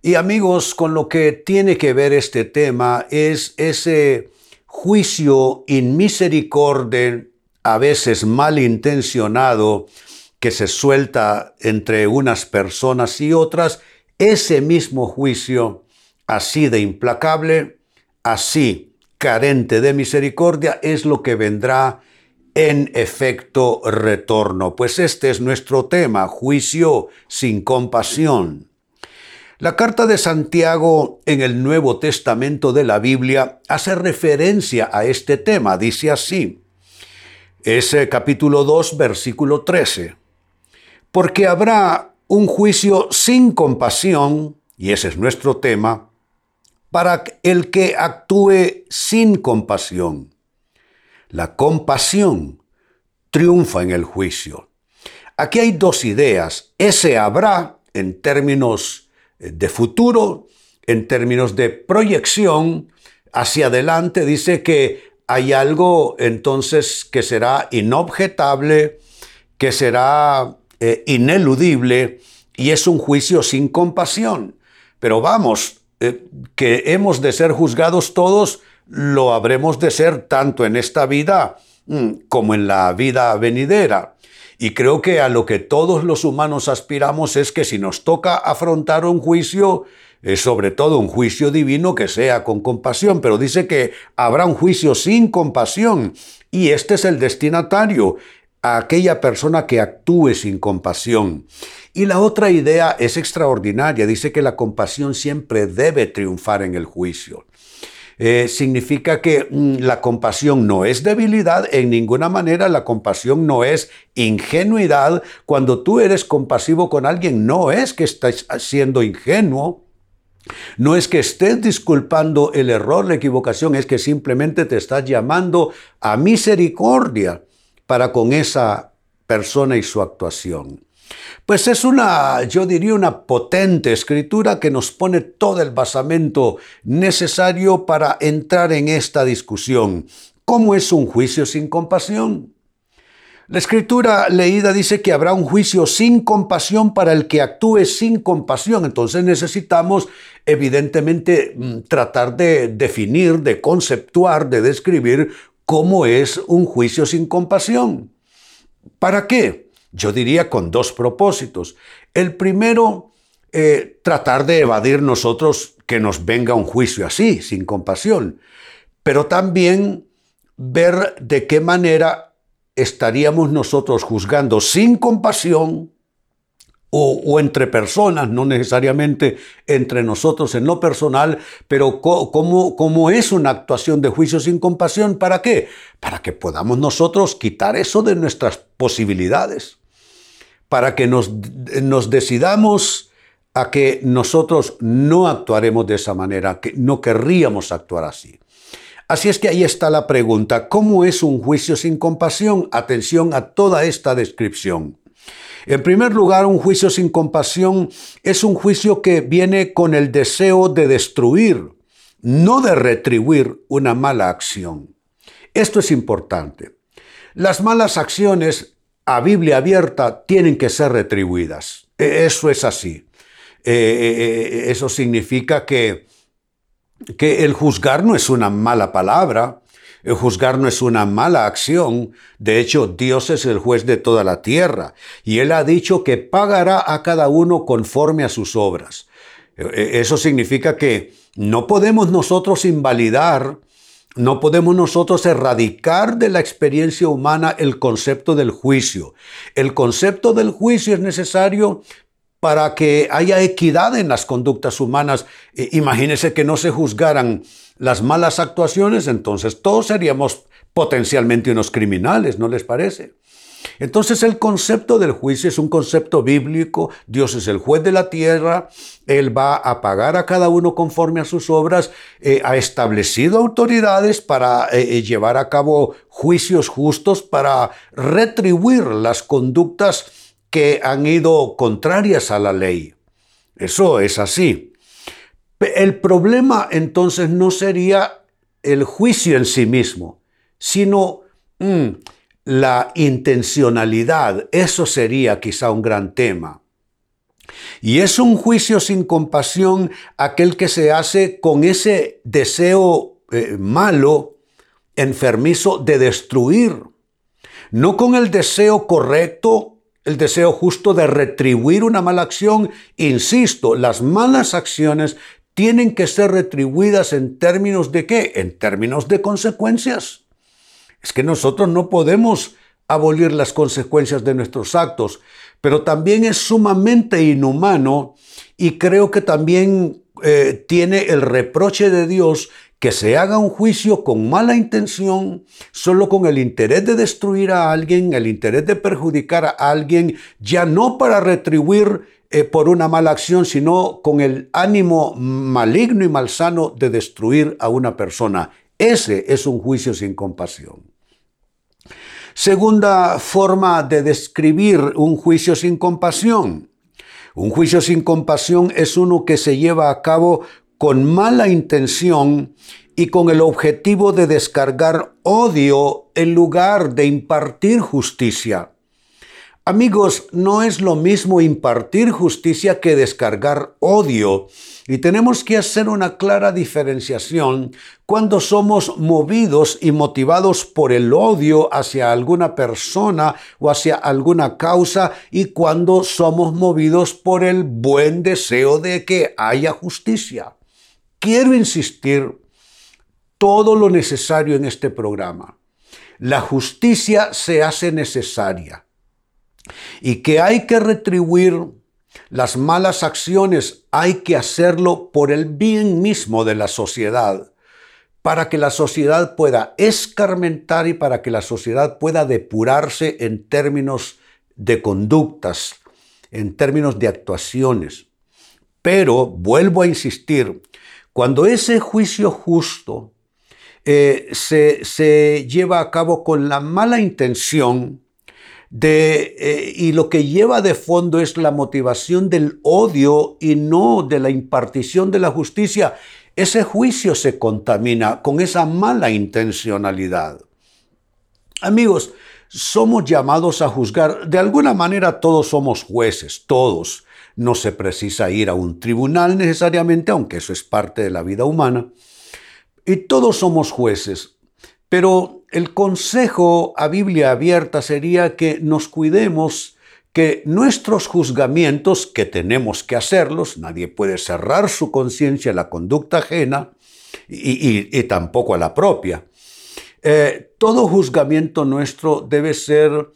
Y amigos, con lo que tiene que ver este tema es ese juicio inmisericordia, a veces malintencionado, que se suelta entre unas personas y otras, ese mismo juicio, así de implacable, así carente de misericordia, es lo que vendrá en efecto retorno. Pues este es nuestro tema, juicio sin compasión. La carta de Santiago en el Nuevo Testamento de la Biblia hace referencia a este tema. Dice así, es capítulo 2, versículo 13. Porque habrá un juicio sin compasión, y ese es nuestro tema, para el que actúe sin compasión. La compasión triunfa en el juicio. Aquí hay dos ideas. Ese habrá, en términos de futuro, en términos de proyección hacia adelante, dice que hay algo entonces que será inobjetable, que será eh, ineludible y es un juicio sin compasión. Pero vamos, eh, que hemos de ser juzgados todos, lo habremos de ser tanto en esta vida mm, como en la vida venidera. Y creo que a lo que todos los humanos aspiramos es que si nos toca afrontar un juicio, es sobre todo un juicio divino que sea con compasión, pero dice que habrá un juicio sin compasión y este es el destinatario, a aquella persona que actúe sin compasión. Y la otra idea es extraordinaria, dice que la compasión siempre debe triunfar en el juicio. Eh, significa que mm, la compasión no es debilidad, en ninguna manera la compasión no es ingenuidad. Cuando tú eres compasivo con alguien, no es que estás siendo ingenuo. No es que estés disculpando el error, la equivocación, es que simplemente te estás llamando a misericordia para con esa persona y su actuación. Pues es una, yo diría, una potente escritura que nos pone todo el basamento necesario para entrar en esta discusión. ¿Cómo es un juicio sin compasión? La escritura leída dice que habrá un juicio sin compasión para el que actúe sin compasión. Entonces necesitamos evidentemente mm, tratar de definir, de conceptuar, de describir cómo es un juicio sin compasión. ¿Para qué? Yo diría con dos propósitos. El primero, eh, tratar de evadir nosotros que nos venga un juicio así, sin compasión, pero también ver de qué manera estaríamos nosotros juzgando sin compasión o, entre personas, no necesariamente entre nosotros en lo personal, pero cómo, es una actuación de juicio sin compasión, ¿para qué? Para que podamos nosotros quitar eso de nuestras posibilidades, para que nos, nos decidamos a que nosotros no actuaremos de esa manera, que no querríamos actuar así. Así es que ahí está la pregunta, ¿cómo es un juicio sin compasión? Atención a toda esta descripción. En primer lugar, un juicio sin compasión es un juicio que viene con el deseo de destruir, no de retribuir una mala acción. Esto es importante. Las malas acciones a Biblia abierta tienen que ser retribuidas. E, eso es así. E, e, eso significa que, que el juzgar no es una mala palabra, juzgar no es una mala acción. De hecho, Dios es el juez de toda la tierra y Él ha dicho que pagará a cada uno conforme a sus obras. E, e, eso significa que no podemos nosotros invalidar, no podemos nosotros erradicar de la experiencia humana el concepto del juicio. El concepto del juicio es necesario para que haya equidad en las conductas humanas. Imagínense que no se juzgaran las malas actuaciones, entonces todos seríamos potencialmente unos criminales, ¿no les parece? Entonces el concepto del juicio es un concepto bíblico. Dios es el juez de la tierra. Él va a pagar a cada uno conforme a sus obras. Eh, ha establecido autoridades para eh, eh, llevar a cabo juicios justos, para retribuir las conductas que han ido contrarias a la ley. Eso es así. El problema entonces no sería el juicio en sí mismo, sino mm, la intencionalidad. Eso sería quizá un gran tema. Y es un juicio sin compasión aquel que se hace con ese deseo eh, malo, enfermizo de destruir, no con el deseo correcto el deseo justo de retribuir una mala acción. Insisto, las malas acciones tienen que ser retribuidas en términos de qué? En términos de consecuencias. Es que nosotros no podemos abolir las consecuencias de nuestros actos, pero también es sumamente inhumano y creo que también eh, tiene el reproche de Dios que se haga un juicio con mala intención, solo con el interés de destruir a alguien, el interés de perjudicar a alguien, ya no para retribuir eh, por una mala acción, sino con el ánimo maligno y malsano de destruir a una persona. Ese es un juicio sin compasión. Segunda forma de describir un juicio sin compasión. Un juicio sin compasión es uno que se lleva a cabo con mala intención y con el objetivo de descargar odio en lugar de impartir justicia. Amigos, no es lo mismo impartir justicia que descargar odio. Y tenemos que hacer una clara diferenciación cuando somos movidos y motivados por el odio hacia alguna persona o hacia alguna causa y cuando somos movidos por el buen deseo de que haya justicia. Quiero insistir todo lo necesario en este programa. La justicia se hace necesaria y que hay que retribuir las malas acciones, hay que hacerlo por el bien mismo de la sociedad, para que la sociedad pueda escarmentar y para que la sociedad pueda depurarse en términos de conductas, en términos de actuaciones. Pero, vuelvo a insistir, cuando ese juicio justo eh, se, lleva a cabo con la mala intención eh, y lo que lleva de fondo es la motivación del odio y no de la impartición de la justicia, ese juicio se contamina con esa mala intencionalidad. Amigos, somos llamados a juzgar. De alguna manera todos somos jueces, todos. No se precisa ir a un tribunal necesariamente, aunque eso es parte de la vida humana. Y todos somos jueces. Pero el consejo a Biblia abierta sería que nos cuidemos que nuestros juzgamientos, que tenemos que hacerlos, nadie puede cerrar su conciencia a la conducta ajena y, tampoco a la propia. Eh, todo juzgamiento nuestro debe ser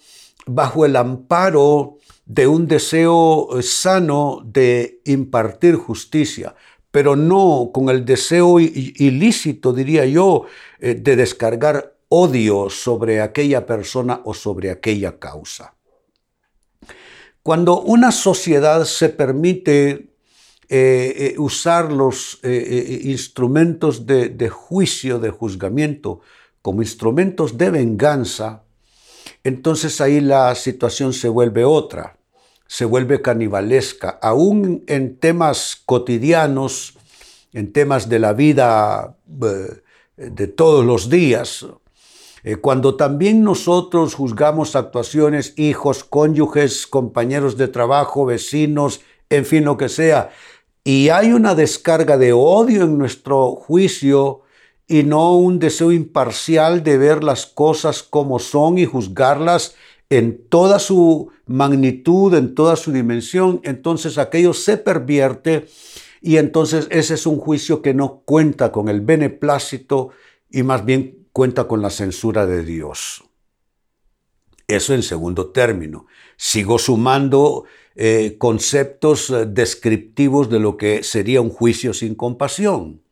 bajo el amparo de un deseo eh, sano de impartir justicia, pero no con el deseo ilícito, diría yo, eh, de descargar odio sobre aquella persona o sobre aquella causa. Cuando una sociedad se permite eh, usar los instrumentos de juicio, de juzgamiento, como instrumentos de venganza, entonces ahí la situación se vuelve otra, se vuelve canibalesca, aún en temas cotidianos, en temas de la vida eh, de todos los días, eh, cuando también nosotros juzgamos actuaciones, hijos, cónyuges, compañeros de trabajo, vecinos, en fin, lo que sea, y hay una descarga de odio en nuestro juicio, y no un deseo imparcial de ver las cosas como son y juzgarlas en toda su magnitud, en toda su dimensión, entonces aquello se pervierte y entonces ese es un juicio que no cuenta con el beneplácito y más bien cuenta con la censura de Dios. Eso en segundo término. Sigo sumando eh, conceptos eh, descriptivos de lo que sería un juicio sin compasión.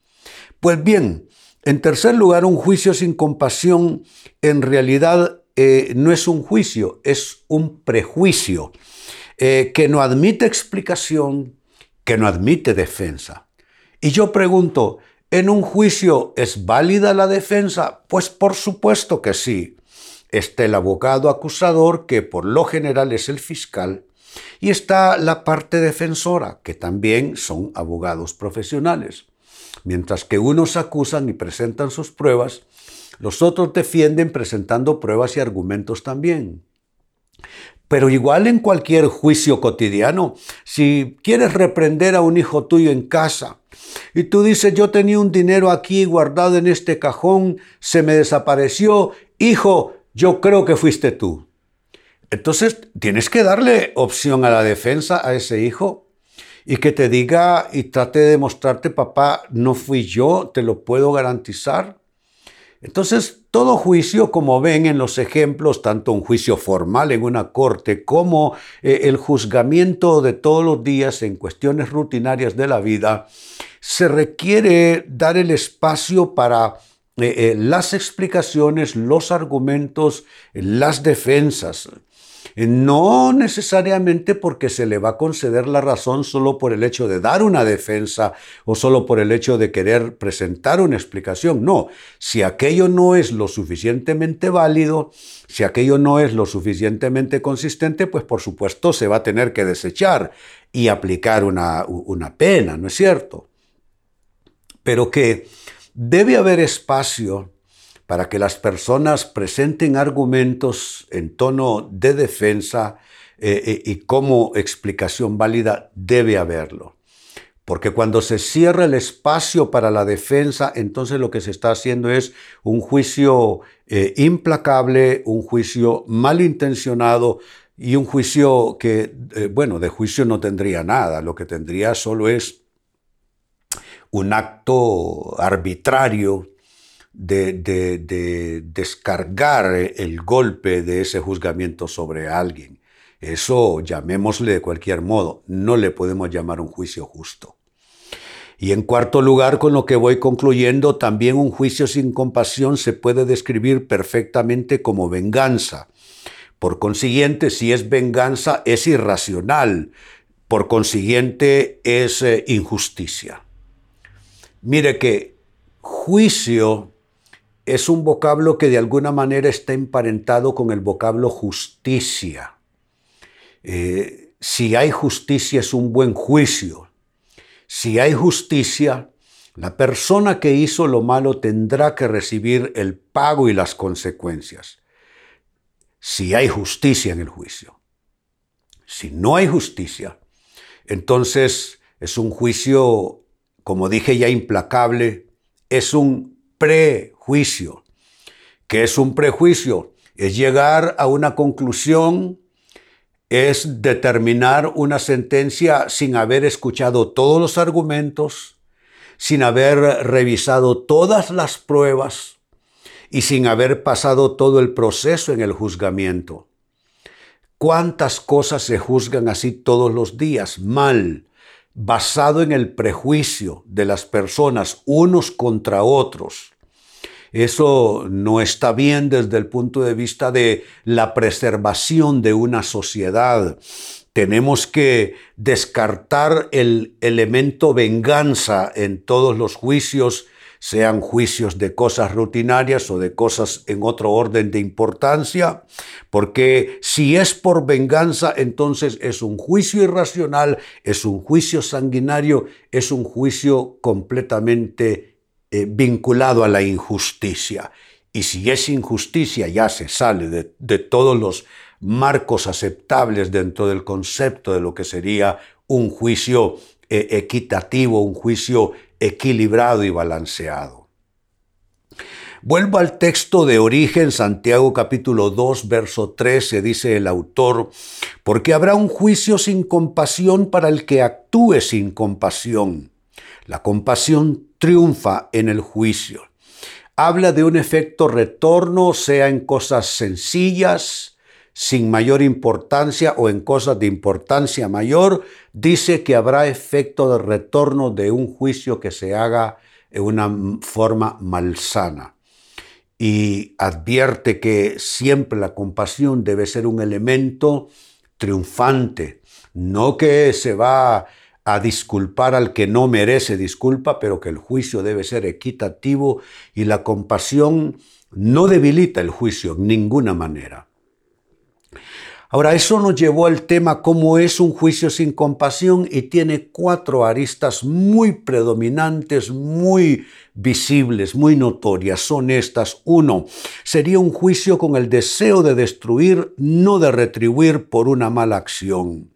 Pues bien, en tercer lugar, un juicio sin compasión en realidad eh, no es un juicio, es un prejuicio que no admite explicación, que no admite defensa. Y yo pregunto, ¿en un juicio es válida la defensa? Pues por supuesto que sí. Está el abogado acusador, que por lo general es el fiscal, y está la parte defensora, que también son abogados profesionales. Mientras que unos acusan y presentan sus pruebas, los otros defienden presentando pruebas y argumentos también. Pero igual en cualquier juicio cotidiano, si quieres reprender a un hijo tuyo en casa y tú dices, yo tenía un dinero aquí guardado en este cajón, se me desapareció, hijo, yo creo que fuiste tú. Entonces tienes que darle opción a la defensa a ese hijo y que te diga y trate de demostrarte, papá, no fui yo, te lo puedo garantizar. Entonces, todo juicio, como ven en los ejemplos, tanto un juicio formal en una corte como eh, el juzgamiento de todos los días en cuestiones rutinarias de la vida, se requiere dar el espacio para eh, eh, las explicaciones, los argumentos, las defensas. No necesariamente porque se le va a conceder la razón solo por el hecho de dar una defensa o solo por el hecho de querer presentar una explicación. No, si aquello no es lo suficientemente válido, si aquello no es lo suficientemente consistente, pues por supuesto se va a tener que desechar y aplicar una, una pena, ¿no es cierto? Pero que debe haber espacio para que las personas presenten argumentos en tono de defensa eh, eh, y como explicación válida debe haberlo. Porque cuando se cierra el espacio para la defensa, entonces lo que se está haciendo es un juicio eh, implacable, un juicio malintencionado y un juicio que, bueno, de juicio no tendría nada, lo que tendría solo es un acto arbitrario de, descargar el golpe de ese juzgamiento sobre alguien. Eso llamémosle de cualquier modo, no le podemos llamar un juicio justo. Y en cuarto lugar, con lo que voy concluyendo, también un juicio sin compasión se puede describir perfectamente como venganza. Por consiguiente, si es venganza, es irracional. Por consiguiente, es eh, injusticia. Mire que juicio es un vocablo que de alguna manera está emparentado con el vocablo justicia. Eh, si hay justicia es un buen juicio. Si hay justicia, la persona que hizo lo malo tendrá que recibir el pago y las consecuencias. Si hay justicia en el juicio. Si no hay justicia, entonces es un juicio, como dije ya, implacable, es un prejuicio. ¿Qué es un prejuicio? Es llegar a una conclusión, es determinar una sentencia sin haber escuchado todos los argumentos, sin haber revisado todas las pruebas y sin haber pasado todo el proceso en el juzgamiento. ¿Cuántas cosas se juzgan así todos los días? Mal, basado en el prejuicio de las personas unos contra otros. Eso no está bien desde el punto de vista de la preservación de una sociedad. Tenemos que descartar el elemento venganza en todos los juicios sean juicios de cosas rutinarias o de cosas en otro orden de importancia, porque si es por venganza, entonces es un juicio irracional, es un juicio sanguinario, es un juicio completamente eh, vinculado a la injusticia. Y si es injusticia, ya se sale de, todos los marcos aceptables dentro del concepto de lo que sería un juicio eh, equitativo, un juicio equilibrado y balanceado. Vuelvo al texto de origen, Santiago capítulo 2, verso 13, dice el autor, porque habrá un juicio sin compasión para el que actúe sin compasión. La compasión triunfa en el juicio. Habla de un efecto retorno, sea en cosas sencillas, sin mayor importancia o en cosas de importancia mayor, dice que habrá efecto de retorno de un juicio que se haga en una forma malsana. y advierte que siempre la compasión debe ser un elemento triunfante, no que se va a disculpar al que no merece disculpa, pero que el juicio debe ser equitativo y la compasión no debilita el juicio en ninguna manera. Ahora, eso nos llevó al tema cómo es un juicio sin compasión y tiene cuatro aristas muy predominantes, muy visibles, muy notorias. Son estas. Uno, sería un juicio con el deseo de destruir, no de retribuir por una mala acción.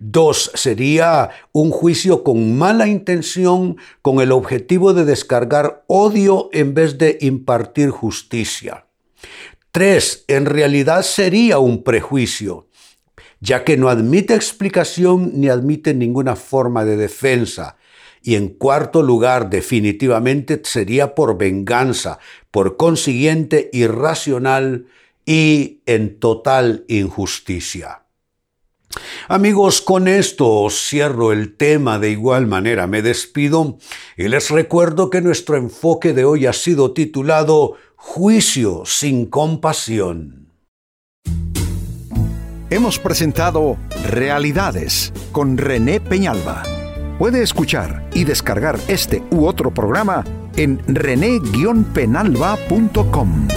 Dos, sería un juicio con mala intención, con el objetivo de descargar odio en vez de impartir justicia. Tres, en realidad sería un prejuicio, ya que no admite explicación ni admite ninguna forma de defensa. Y en cuarto lugar, definitivamente sería por venganza, por consiguiente irracional y en total injusticia. Amigos, con esto cierro el tema de igual manera. Me despido y les recuerdo que nuestro enfoque de hoy ha sido titulado Juicio sin compasión. Hemos presentado Realidades con René Peñalba. Puede escuchar y descargar este u otro programa en rene-penalba.com.